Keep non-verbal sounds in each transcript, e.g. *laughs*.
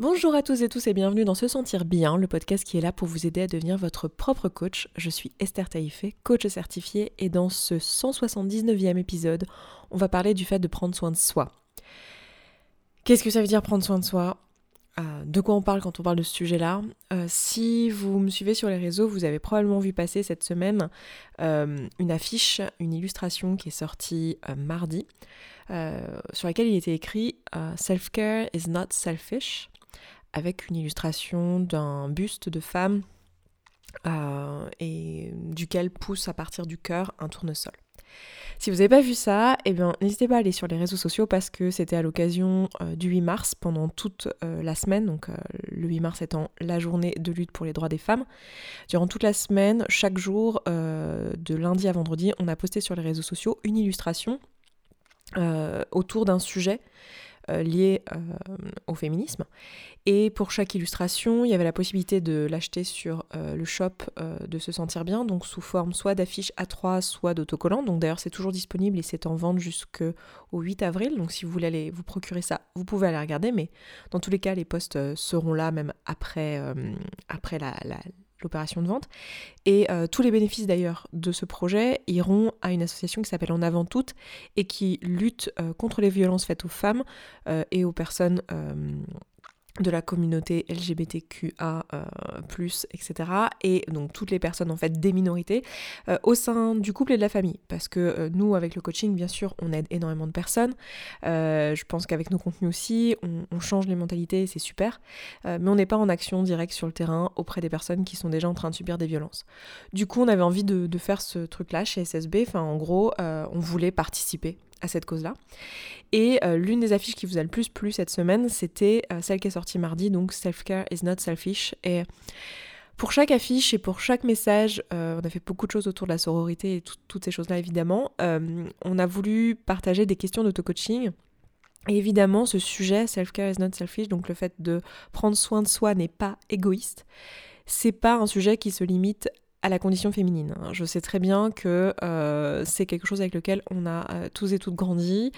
Bonjour à tous et tous et bienvenue dans Se Sentir Bien, le podcast qui est là pour vous aider à devenir votre propre coach. Je suis Esther Taïfé, coach certifiée, et dans ce 179e épisode, on va parler du fait de prendre soin de soi. Qu'est-ce que ça veut dire prendre soin de soi? Euh, de quoi on parle quand on parle de ce sujet-là? Euh, si vous me suivez sur les réseaux, vous avez probablement vu passer cette semaine euh, une affiche, une illustration qui est sortie mardi, sur laquelle il était écrit Self-care is not selfish avec une illustration d'un buste de femme euh, et duquel pousse à partir du cœur un tournesol. Si vous n'avez pas vu ça, eh bien, n'hésitez pas à aller sur les réseaux sociaux parce que c'était à l'occasion euh, du 8 mars pendant toute euh, la semaine, donc le 8 mars étant la journée de lutte pour les droits des femmes. Durant toute la semaine, chaque jour, de lundi à vendredi, on a posté sur les réseaux sociaux une illustration autour d'un sujet euh, lié euh, au féminisme. Et pour chaque illustration, il y avait la possibilité de l'acheter sur euh, le shop de se sentir bien, donc sous forme soit d'affiches A3, soit d'autocollants. Donc d'ailleurs, c'est toujours disponible et c'est en vente jusqu'au 8 avril. Donc si vous voulez aller vous procurer ça, vous pouvez aller regarder. Mais dans tous les cas, les postes seront là même après, après la l'opération de vente. Et euh, tous les bénéfices d'ailleurs de ce projet iront à une association qui s'appelle En avant toutes et qui lutte euh, contre les violences faites aux femmes euh, et aux personnes de la communauté LGBTQA, etc. Et donc toutes les personnes en fait des minorités euh, au sein du couple et de la famille. Parce que euh, nous, avec le coaching, bien sûr, on aide énormément de personnes. Euh, je pense qu'avec nos contenus aussi, on, change les mentalités, c'est super. mais on n'est pas en action directe sur le terrain auprès des personnes qui sont déjà en train de subir des violences. Du coup, on avait envie de, de faire ce truc-là chez SSB. Enfin, en gros, on voulait participer à cette cause-là. Et euh, l'une des affiches qui vous a le plus plu cette semaine, c'était euh, celle qui est sortie mardi, donc Self-Care is not selfish. Et pour chaque affiche et pour chaque message, euh, on a fait beaucoup de choses autour de la sororité et toutes ces choses-là évidemment. on a voulu partager des questions d'auto-coaching. Et évidemment, ce sujet, Self-Care is not selfish, donc le fait de prendre soin de soi n'est pas égoïste, c'est pas un sujet qui se limite à la condition féminine. Je sais très bien que euh, c'est quelque chose avec lequel on a euh, tous et toutes grandi.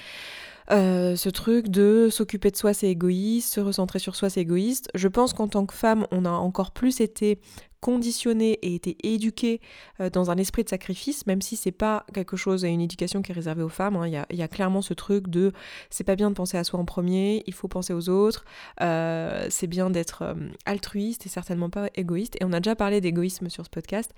Euh, ce truc de s'occuper de soi c'est égoïste, se recentrer sur soi c'est égoïste. Je pense qu'en tant que femme, on a encore plus été conditionné et été éduqué euh, dans un esprit de sacrifice, même si c'est pas quelque chose, une éducation qui est réservée aux femmes. Hein. Il y, a, clairement ce truc de c'est pas bien de penser à soi en premier, il faut penser aux autres, euh, c'est bien d'être altruiste et certainement pas égoïste. Et on a déjà parlé d'égoïsme sur ce podcast,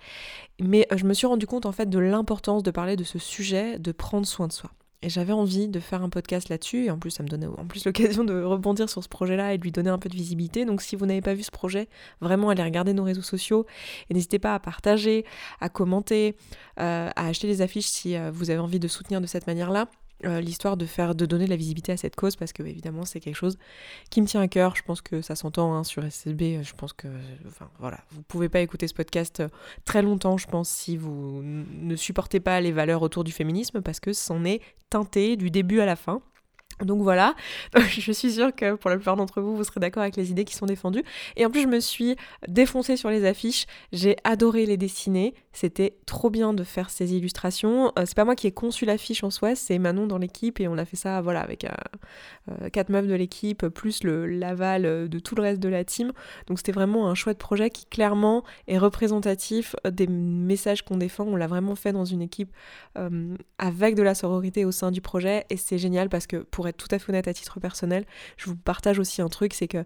mais je me suis rendu compte en fait de l'importance de parler de ce sujet, de prendre soin de soi. Et j'avais envie de faire un podcast là-dessus, et en plus ça me donnait en plus l'occasion de rebondir sur ce projet-là et de lui donner un peu de visibilité. Donc si vous n'avez pas vu ce projet, vraiment allez regarder nos réseaux sociaux et n'hésitez pas à partager, à commenter, euh, à acheter les affiches si euh, vous avez envie de soutenir de cette manière-là. Euh, l'histoire de faire de donner de la visibilité à cette cause parce que évidemment c'est quelque chose qui me tient à cœur je pense que ça s'entend hein, sur SSB je pense que enfin voilà vous pouvez pas écouter ce podcast euh, très longtemps je pense si vous ne supportez pas les valeurs autour du féminisme parce que c'en est teinté du début à la fin donc voilà, *laughs* je suis sûre que pour la plupart d'entre vous, vous serez d'accord avec les idées qui sont défendues. Et en plus, je me suis défoncée sur les affiches. J'ai adoré les dessiner. C'était trop bien de faire ces illustrations. Euh, c'est pas moi qui ai conçu l'affiche en soi, c'est Manon dans l'équipe et on a fait ça, voilà, avec euh, euh, quatre meufs de l'équipe plus le l'aval de tout le reste de la team. Donc c'était vraiment un chouette projet qui clairement est représentatif des messages qu'on défend. On l'a vraiment fait dans une équipe avec de la sororité au sein du projet et c'est génial parce que pour être tout à fait honnête à titre personnel, je vous partage aussi un truc, c'est que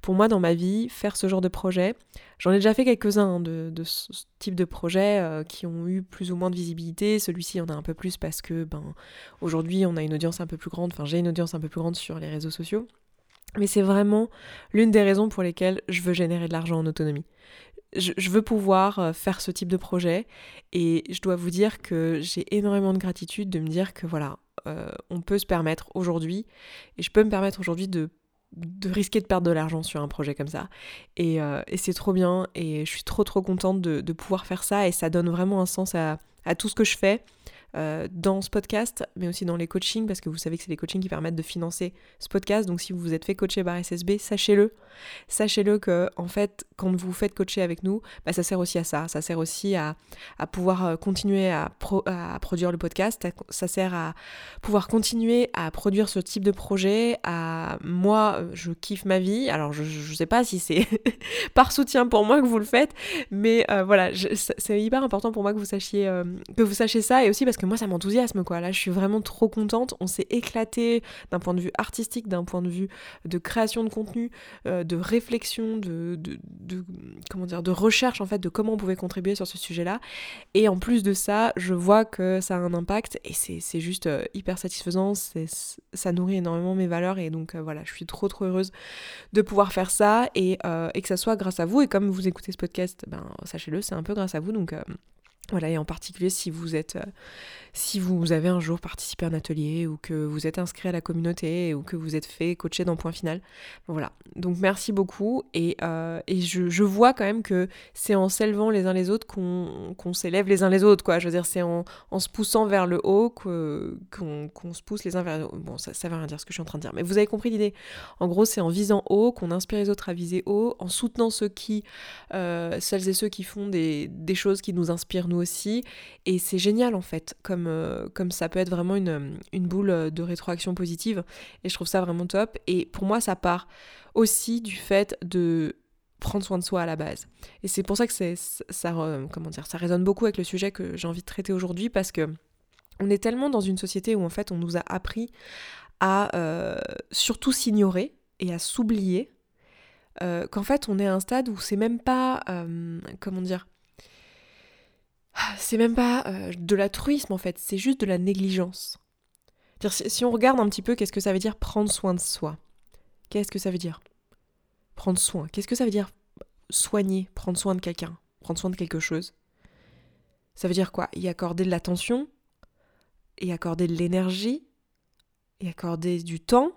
pour moi dans ma vie, faire ce genre de projet, j'en ai déjà fait quelques-uns hein, de, ce type de projet euh, qui ont eu plus ou moins de visibilité. Celui-ci en a un peu plus parce que ben aujourd'hui on a une audience un peu plus grande, enfin j'ai une audience un peu plus grande sur les réseaux sociaux. Mais c'est vraiment l'une des raisons pour lesquelles je veux générer de l'argent en autonomie. Je, veux pouvoir euh, faire ce type de projet et je dois vous dire que j'ai énormément de gratitude de me dire que voilà, euh, on peut se permettre aujourd'hui, et je peux me permettre aujourd'hui de, risquer de perdre de l'argent sur un projet comme ça. Euh, et, c'est trop bien, et je suis trop trop contente de, pouvoir faire ça, et ça donne vraiment un sens à, tout ce que je fais. Euh, dans ce podcast, mais aussi dans les coachings, parce que vous savez que c'est les coachings qui permettent de financer ce podcast. Donc si vous vous êtes fait coacher par SSB, sachez-le. Sachez-le que en fait, quand vous faites coacher avec nous, bah, ça sert aussi à ça. Ça sert aussi à, pouvoir euh, continuer à, produire le podcast. Ça sert à pouvoir continuer à produire ce type de projet. À moi, je kiffe ma vie. Alors je, je sais pas si c'est *laughs* par soutien pour moi que vous le faites, mais euh, voilà, c'est hyper important pour moi que vous sachiez que vous sachiez ça et aussi parce que que moi ça m'enthousiasme quoi. Là je suis vraiment trop contente. On s'est éclaté d'un point de vue artistique, d'un point de vue de création de contenu, euh, de réflexion, de, de, comment dire, de recherche en fait de comment on pouvait contribuer sur ce sujet-là. Et en plus de ça, je vois que ça a un impact et c'est juste euh, hyper satisfaisant. Ça nourrit énormément mes valeurs et donc euh, voilà, je suis trop trop heureuse de pouvoir faire ça et, et que ça soit grâce à vous. Et comme vous écoutez ce podcast, ben sachez-le, c'est un peu grâce à vous donc voilà, et en particulier si vous êtes, euh, si vous avez un jour participé à un atelier ou que vous êtes inscrit à la communauté ou que vous êtes fait coacher dans Point Final. Voilà. Donc merci beaucoup et, euh, et je, vois quand même que c'est en s'élevant les uns les autres qu'on s'élève les uns les autres, quoi. Je veux dire, c'est en, en, se poussant vers le haut qu'on se pousse les uns vers les autres. Bon, ça, ça veut rien dire ce que je suis en train de dire, mais vous avez compris l'idée. En gros, c'est en visant haut qu'on inspire les autres à viser haut, en soutenant ceux qui, euh, celles et ceux qui font des, des choses qui nous inspirent nous aussi. Et c'est génial en fait, comme, euh, comme ça peut être vraiment une, une boule de rétroaction positive. Et je trouve ça vraiment top. Et pour moi, ça part aussi du fait de prendre soin de soi à la base. Et c'est pour ça que c'est, ça, comment dire, ça résonne beaucoup avec le sujet que j'ai envie de traiter aujourd'hui parce que on est tellement dans une société où en fait on nous a appris à euh, surtout s'ignorer et à s'oublier euh, qu'en fait on est à un stade où c'est même pas, comment dire, c'est même pas euh, de l'altruisme en fait, c'est juste de la négligence. Si on regarde un petit peu, qu'est-ce que ça veut dire prendre soin de soi? Qu'est-ce que ça veut dire? Prendre soin. Qu'est-ce que ça veut dire soigner, prendre soin de quelqu'un, prendre soin de quelque chose? Ça veut dire quoi? Y accorder de l'attention, y accorder de l'énergie, y accorder du temps,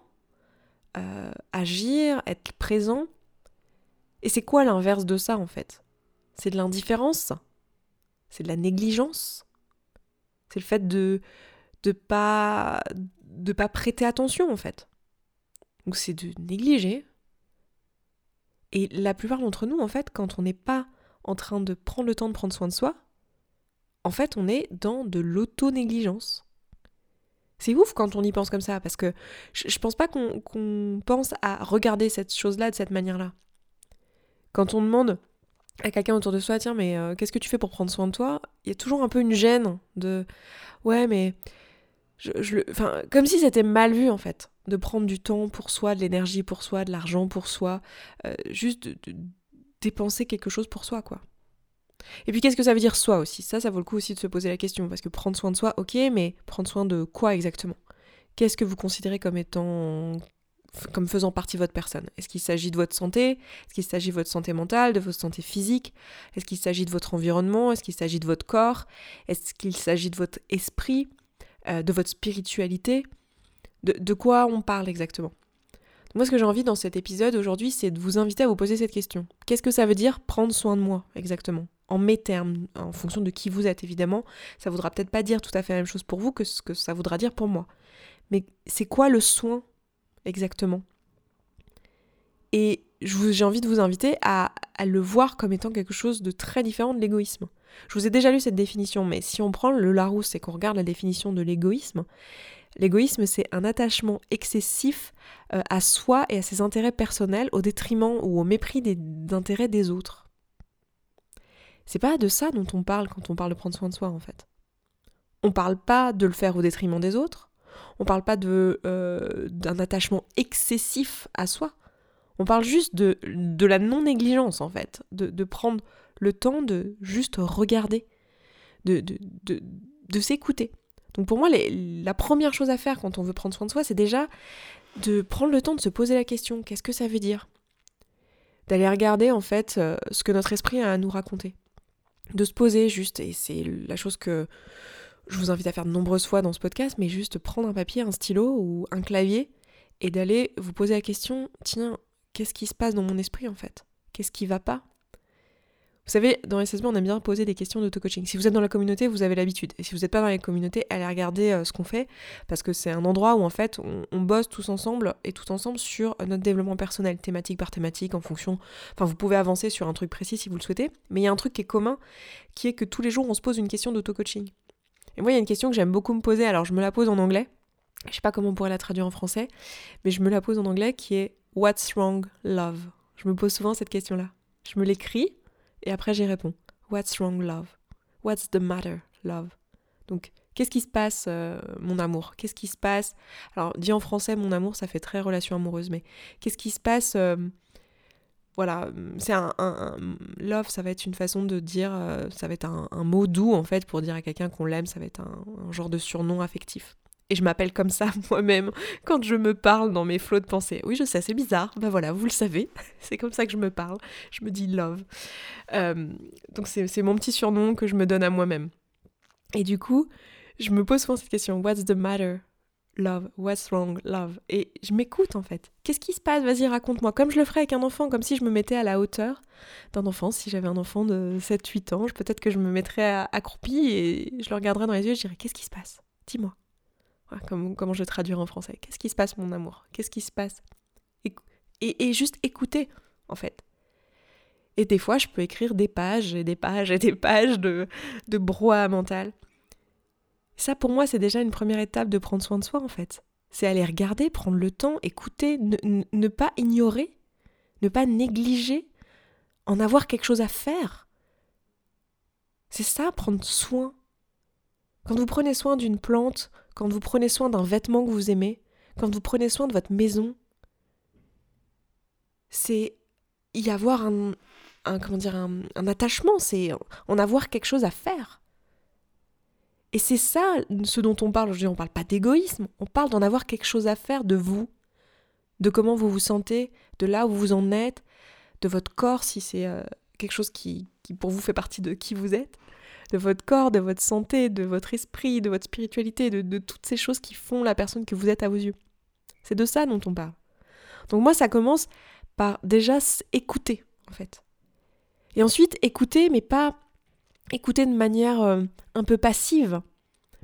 euh, agir, être présent? Et c'est quoi l'inverse de ça en fait? C'est de l'indifférence? C'est de la négligence. C'est le fait de de pas de pas prêter attention en fait. Donc c'est de négliger. Et la plupart d'entre nous en fait, quand on n'est pas en train de prendre le temps de prendre soin de soi, en fait, on est dans de l'auto-négligence. C'est ouf quand on y pense comme ça, parce que je, pense pas qu'on pense à regarder cette chose-là de cette manière-là. Quand on demande à quelqu'un autour de soi, tiens, mais euh, qu'est-ce que tu fais pour prendre soin de toi? Il y a toujours un peu une gêne de ouais, mais je, enfin, comme si c'était mal vu en fait, de prendre du temps pour soi, de l'énergie pour soi, de l'argent pour soi, euh, juste de, dépenser quelque chose pour soi, quoi. Et puis qu'est-ce que ça veut dire soi aussi? Ça, ça vaut le coup aussi de se poser la question, parce que prendre soin de soi, ok, mais prendre soin de quoi exactement? Qu'est-ce que vous considérez comme étant comme faisant partie de votre personne. Est-ce qu'il s'agit de votre santé? Est-ce qu'il s'agit de votre santé mentale, de votre santé physique? Est-ce qu'il s'agit de votre environnement? Est-ce qu'il s'agit de votre corps? Est-ce qu'il s'agit de votre esprit euh, De votre spiritualité? De, quoi on parle exactement? Moi, ce que j'ai envie dans cet épisode aujourd'hui, c'est de vous inviter à vous poser cette question. Qu'est-ce que ça veut dire prendre soin de moi exactement? En mes termes, en fonction de qui vous êtes évidemment, ça voudra peut-être pas dire tout à fait la même chose pour vous que ce que ça voudra dire pour moi. Mais c'est quoi le soin exactement. Et j'ai envie de vous inviter à, le voir comme étant quelque chose de très différent de l'égoïsme. Je vous ai déjà lu cette définition, mais si on prend le Larousse et qu'on regarde la définition de l'égoïsme, l'égoïsme c'est un attachement excessif euh, à soi et à ses intérêts personnels au détriment ou au mépris des intérêts des autres. C'est pas de ça dont on parle quand on parle de prendre soin de soi en fait. On parle pas de le faire au détriment des autres, on parle pas de, euh, d'un attachement excessif à soi. On parle juste de, de la non-négligence, en fait. De, prendre le temps de juste regarder, de, de, de, s'écouter. Donc pour moi, la première chose à faire quand on veut prendre soin de soi, c'est déjà de prendre le temps de se poser la question qu'est-ce que ça veut dire? D'aller regarder en fait euh, ce que notre esprit a à nous raconter. De se poser juste, et c'est la chose que je vous invite à faire de nombreuses fois dans ce podcast, mais juste prendre un papier, un stylo ou un clavier et d'aller vous poser la question, tiens, qu'est-ce qui se passe dans mon esprit en fait? Qu'est-ce qui va pas? Vous savez, dans SSB, on aime bien poser des questions d'auto-coaching. Si vous êtes dans la communauté, vous avez l'habitude. Et si vous n'êtes pas dans la communauté, allez regarder euh, ce qu'on fait, parce que c'est un endroit où en fait on, bosse tous ensemble et tout ensemble sur notre développement personnel, thématique par thématique, en fonction. Enfin, vous pouvez avancer sur un truc précis si vous le souhaitez, mais il y a un truc qui est commun, qui est que tous les jours on se pose une question d'auto-coaching. Et moi, il y a une question que j'aime beaucoup me poser, alors je me la pose en anglais. Je sais pas comment on pourrait la traduire en français, mais je me la pose en anglais qui est What's wrong, love? Je me pose souvent cette question-là. Je me l'écris et après j'y réponds. What's wrong, love? What's the matter, love? Donc, qu'est-ce qui se passe, euh, mon amour? Qu'est-ce qui se passe? Alors, dit en français, mon amour, ça fait très relation amoureuse, mais qu'est-ce qui se passe? Euh, voilà, c'est un, Love, ça va être une façon de dire. Euh, ça va être un, mot doux, en fait, pour dire à quelqu'un qu'on l'aime, ça va être un genre de surnom affectif. Et je m'appelle comme ça *laughs* moi-même quand je me parle dans mes flots de pensée. Oui, je sais, c'est bizarre. Ben voilà, vous le savez. *laughs* c'est comme ça que je me parle. Je me dis love. Euh, donc c'est mon petit surnom que je me donne à moi-même. Et du coup, je me pose souvent cette question. What's the matter? Love, what's wrong, love? Et je m'écoute en fait. Qu'est-ce qui se passe? Vas-y, raconte-moi. Comme je le ferais avec un enfant, comme si je me mettais à la hauteur d'un enfant. Si j'avais un enfant de 7-8 ans, peut-être que je me mettrais accroupi et je le regarderais dans les yeux et je dirais Qu'est-ce qui se passe? Dis-moi. Comment, je traduire en français Qu'est-ce qui se passe, mon amour? Qu'est-ce qui se passe? Et, juste écouter, en fait. Et des fois, je peux écrire des pages et des pages et des pages de, de brouhaha mental. Ça, pour moi, c'est déjà une première étape de prendre soin de soi, en fait. C'est aller regarder, prendre le temps, écouter, ne pas ignorer, ne pas négliger, en avoir quelque chose à faire. C'est ça, prendre soin. Quand vous prenez soin d'une plante, quand vous prenez soin d'un vêtement que vous aimez, quand vous prenez soin de votre maison, c'est y avoir un, comment dire, un, attachement, c'est en avoir quelque chose à faire. Et c'est ça ce dont on parle aujourd'hui. On ne parle pas d'égoïsme, on parle d'en avoir quelque chose à faire de vous, de comment vous vous sentez, de là où vous en êtes, de votre corps si c'est euh, quelque chose qui, qui pour vous fait partie de qui vous êtes de votre corps, de votre santé, de votre esprit, de votre spiritualité, de, toutes ces choses qui font la personne que vous êtes à vos yeux. C'est de ça dont on parle. Donc moi, ça commence par déjà écouter, en fait. Et ensuite, écouter, mais pas écouter de manière euh, un peu passive,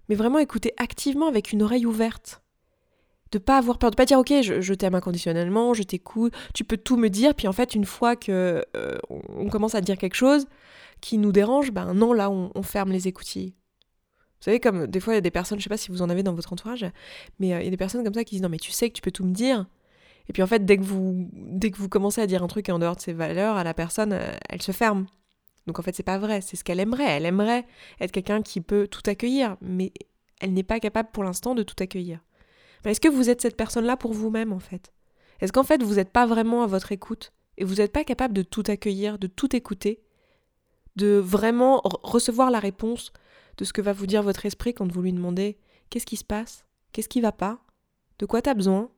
mais vraiment écouter activement avec une oreille ouverte. De pas avoir peur, de pas dire ok, je, t'aime inconditionnellement, je t'écoute, tu peux tout me dire, puis en fait, une fois que euh, on commence à dire quelque chose, qui nous dérange, ben non, là, on, ferme les écoutilles. Vous savez, comme des fois, il y a des personnes, je sais pas si vous en avez dans votre entourage, mais euh, il y a des personnes comme ça qui disent non, mais tu sais que tu peux tout me dire. Et puis en fait, dès que vous, dès que vous commencez à dire un truc en dehors de ses valeurs à la personne, elle se ferme. Donc en fait, c'est pas vrai, c'est ce qu'elle aimerait. Elle aimerait être quelqu'un qui peut tout accueillir, mais elle n'est pas capable pour l'instant de tout accueillir. Mais est-ce que vous êtes cette personne-là pour vous-même en fait? Est-ce qu'en fait, vous n'êtes pas vraiment à votre écoute et vous n'êtes pas capable de tout accueillir, de tout écouter de vraiment recevoir la réponse de ce que va vous dire votre esprit quand vous lui demandez qu'est-ce qui se passe, qu'est-ce qui va pas, de quoi tu as besoin?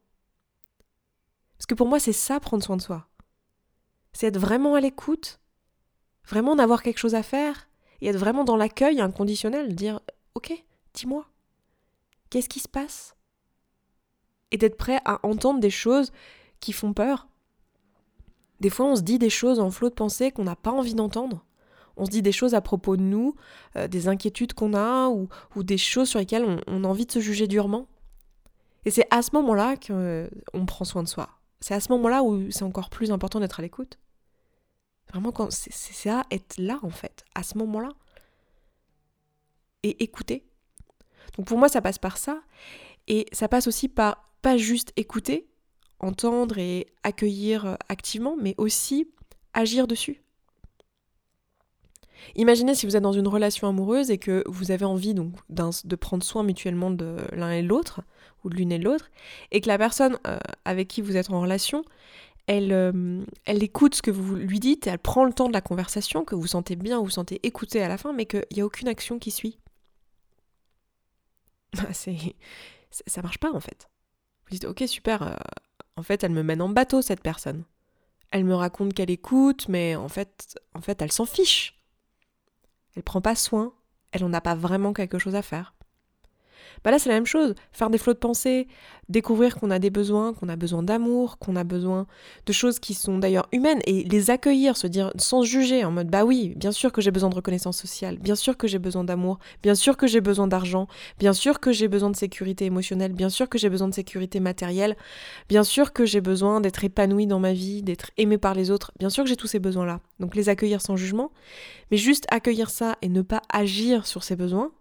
Parce que pour moi, c'est ça prendre soin de soi. C'est être vraiment à l'écoute, vraiment d'avoir quelque chose à faire et être vraiment dans l'accueil inconditionnel, dire OK, dis-moi, qu'est-ce qui se passe? Et d'être prêt à entendre des choses qui font peur. Des fois, on se dit des choses en flot de pensée qu'on n'a pas envie d'entendre on se dit des choses à propos de nous, euh, des inquiétudes qu'on a ou, des choses sur lesquelles on, a envie de se juger durement. Et c'est à ce moment-là qu'on euh, prend soin de soi. C'est à ce moment-là où c'est encore plus important d'être à l'écoute. Vraiment, c'est ça, être là en fait, à ce moment-là. Et écouter. Donc pour moi, ça passe par ça. Et ça passe aussi par pas juste écouter, entendre et accueillir euh, activement, mais aussi agir dessus. Imaginez si vous êtes dans une relation amoureuse et que vous avez envie donc de prendre soin mutuellement de l'un et l'autre, ou de l'une et l'autre, et que la personne euh, avec qui vous êtes en relation, elle, euh, elle écoute ce que vous lui dites, elle prend le temps de la conversation, que vous sentez bien, vous, sentez écouté à la fin, mais qu'il n'y a aucune action qui suit. *laughs* C'est, ça marche pas en fait. Vous dites, ok, super, euh, en fait, elle me mène en bateau cette personne. Elle me raconte qu'elle écoute, mais en fait, en fait, elle s'en fiche. Elle prend pas soin, elle n'en a pas vraiment quelque chose à faire. Bah là, c'est la même chose. Faire des flots de pensée, découvrir qu'on a des besoins, qu'on a besoin d'amour, qu'on a besoin de choses qui sont d'ailleurs humaines et les accueillir, se dire sans juger, en mode bah oui, bien sûr que j'ai besoin de reconnaissance sociale, bien sûr que j'ai besoin d'amour, bien sûr que j'ai besoin d'argent, bien sûr que j'ai besoin de sécurité émotionnelle, bien sûr que j'ai besoin de sécurité matérielle, bien sûr que j'ai besoin d'être épanoui dans ma vie, d'être aimé par les autres, bien sûr que j'ai tous ces besoins-là. Donc les accueillir sans jugement, mais juste accueillir ça et ne pas agir sur ces besoins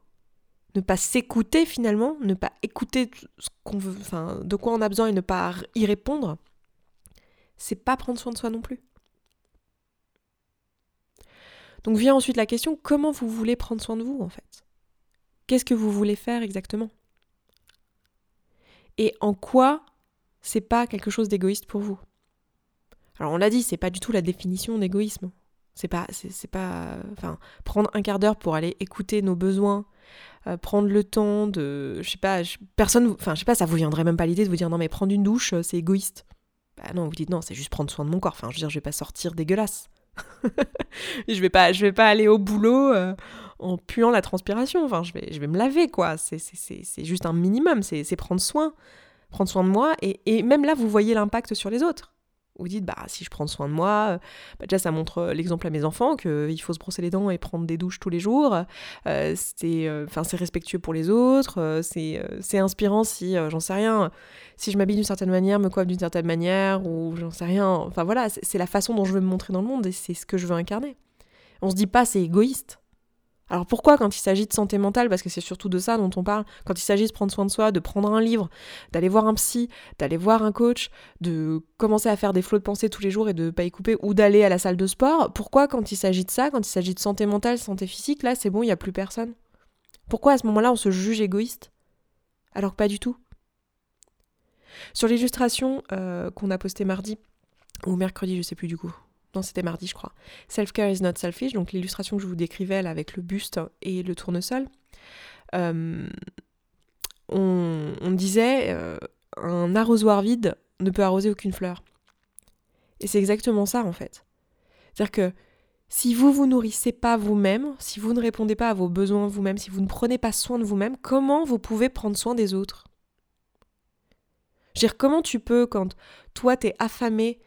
ne pas s'écouter finalement, ne pas écouter ce qu'on veut, enfin, de quoi on a besoin et ne pas y répondre, c'est pas prendre soin de soi non plus. Donc vient ensuite la question comment vous voulez prendre soin de vous en fait? Qu'est-ce que vous voulez faire exactement? Et en quoi c'est pas quelque chose d'égoïste pour vous? Alors on l'a dit, c'est pas du tout la définition d'égoïsme. C'est pas, c'est, pas, enfin, prendre un quart d'heure pour aller écouter nos besoins, euh, prendre le temps de, je sais pas, personne, enfin, je sais pas, ça vous viendrait même pas l'idée de vous dire non mais prendre une douche, euh, c'est égoïste. Bah non, vous dites non, c'est juste prendre soin de mon corps. Enfin, je veux dire, je vais pas sortir dégueulasse. *laughs* je vais pas, je vais pas aller au boulot euh, en puant la transpiration. Enfin, je vais, je vais me laver quoi. C'est, c'est, juste un minimum. C'est, prendre soin, prendre soin de moi. Et, et même là, vous voyez l'impact sur les autres. Vous dites, bah, si je prends soin de moi, euh, bah, déjà ça montre euh, l'exemple à mes enfants qu'il faut se brosser les dents et prendre des douches tous les jours. Euh, c'est respectueux pour les autres, c'est inspirant si, j'en sais rien, si je m'habille d'une certaine manière, me coiffe d'une certaine manière, ou j'en sais rien. Enfin voilà, c'est la façon dont je veux me montrer dans le monde et c'est ce que je veux incarner. On se dit pas c'est égoïste. Alors pourquoi quand il s'agit de santé mentale, parce que c'est surtout de ça dont on parle, quand il s'agit de prendre soin de soi, de prendre un livre, d'aller voir un psy, d'aller voir un coach, de commencer à faire des flots de pensée tous les jours et de pas y couper, ou d'aller à la salle de sport, pourquoi quand il s'agit de ça, quand il s'agit de santé mentale, santé physique, là c'est bon, il n'y a plus personne? Pourquoi à ce moment-là on se juge égoïste? Alors que pas du tout. Sur l'illustration euh, qu'on a postée mardi, ou mercredi, je sais plus du coup, non, c'était mardi, je crois. Self-care is not selfish, donc l'illustration que je vous décrivais avec le buste et le tournesol. Euh, on, disait euh, un arrosoir vide ne peut arroser aucune fleur. Et c'est exactement ça en fait. C'est-à-dire que si vous vous nourrissez pas vous-même, si vous ne répondez pas à vos besoins vous-même, si vous ne prenez pas soin de vous-même, comment vous pouvez prendre soin des autres? Je veux dire, comment tu peux, quand toi t'es affamé,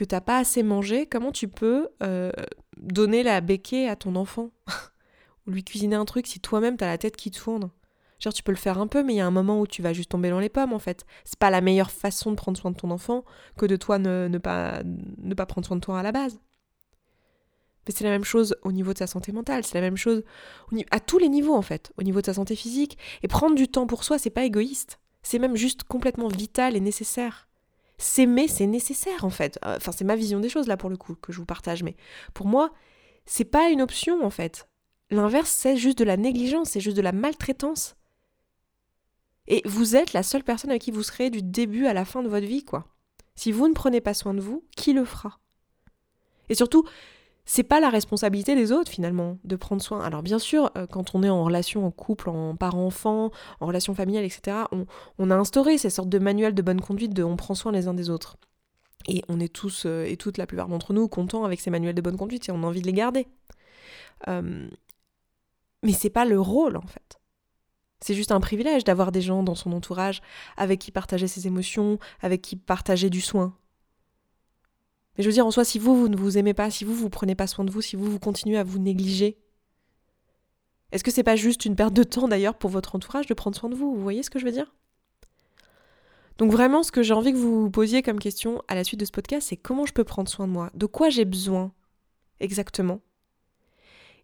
que t'as pas assez mangé, comment tu peux euh, donner la béquée à ton enfant *laughs* Ou lui cuisiner un truc si toi-même t'as la tête qui tourne Genre tu peux le faire un peu, mais il y a un moment où tu vas juste tomber dans les pommes en fait. C'est pas la meilleure façon de prendre soin de ton enfant que de toi ne, ne, pas, ne pas prendre soin de toi à la base. Mais c'est la même chose au niveau de sa santé mentale, c'est la même chose à tous les niveaux en fait, au niveau de sa santé physique. Et prendre du temps pour soi, c'est pas égoïste, c'est même juste complètement vital et nécessaire s'aimer, c'est nécessaire en fait. Euh, enfin, c'est ma vision des choses là pour le coup que je vous partage, mais pour moi, c'est pas une option en fait. L'inverse, c'est juste de la négligence, c'est juste de la maltraitance. Et vous êtes la seule personne à qui vous serez du début à la fin de votre vie, quoi. Si vous ne prenez pas soin de vous, qui le fera? Et surtout, c'est pas la responsabilité des autres finalement de prendre soin. Alors bien sûr, euh, quand on est en relation en couple, en parent-enfant, en relation familiale, etc., on, a instauré ces sortes de manuels de bonne conduite de on prend soin les uns des autres. Et on est tous euh, et toutes, la plupart d'entre nous, contents avec ces manuels de bonne conduite et on a envie de les garder. Euh, mais c'est pas le rôle en fait. C'est juste un privilège d'avoir des gens dans son entourage avec qui partager ses émotions, avec qui partager du soin. Mais je veux dire, en soi, si vous, vous ne vous aimez pas, si vous, vous prenez pas soin de vous, si vous, vous continuez à vous négliger, est-ce que c'est pas juste une perte de temps d'ailleurs pour votre entourage de prendre soin de vous? Vous voyez ce que je veux dire? Donc vraiment, ce que j'ai envie que vous vous posiez comme question à la suite de ce podcast, c'est comment je peux prendre soin de moi? De quoi j'ai besoin exactement?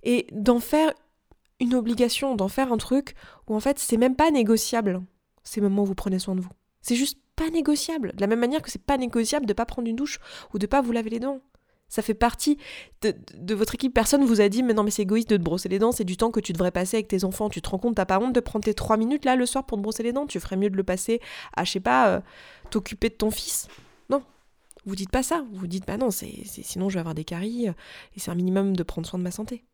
Et d'en faire une obligation, d'en faire un truc où en fait c'est même pas négociable. Ces moments où vous prenez soin de vous. C'est juste pas négociable. De la même manière que c'est pas négociable de pas prendre une douche ou de pas vous laver les dents. Ça fait partie de, votre équipe. Personne vous a dit, mais non, mais c'est égoïste de te brosser les dents, c'est du temps que tu devrais passer avec tes enfants. Tu te rends compte, t'as pas honte de prendre tes trois minutes là le soir pour te brosser les dents Tu ferais mieux de le passer à, je sais pas, euh, t'occuper de ton fils. Non. Vous dites pas ça. Vous dites, bah non, c'est, sinon je vais avoir des caries euh, et c'est un minimum de prendre soin de ma santé.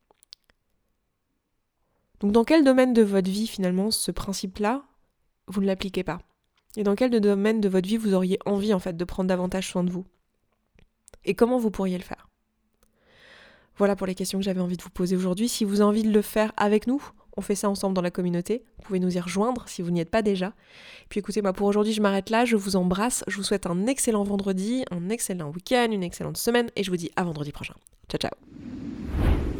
Donc, dans quel domaine de votre vie, finalement, ce principe-là, vous ne l'appliquez pas? Et dans quel domaine de votre vie vous auriez envie en fait de prendre davantage soin de vous? Et comment vous pourriez le faire? Voilà pour les questions que j'avais envie de vous poser aujourd'hui. Si vous avez envie de le faire avec nous, on fait ça ensemble dans la communauté. Vous pouvez nous y rejoindre si vous n'y êtes pas déjà. Puis écoutez, moi pour aujourd'hui, je m'arrête là. Je vous embrasse. Je vous souhaite un excellent vendredi, un excellent week-end, une excellente semaine. Et je vous dis à vendredi prochain. Ciao, ciao.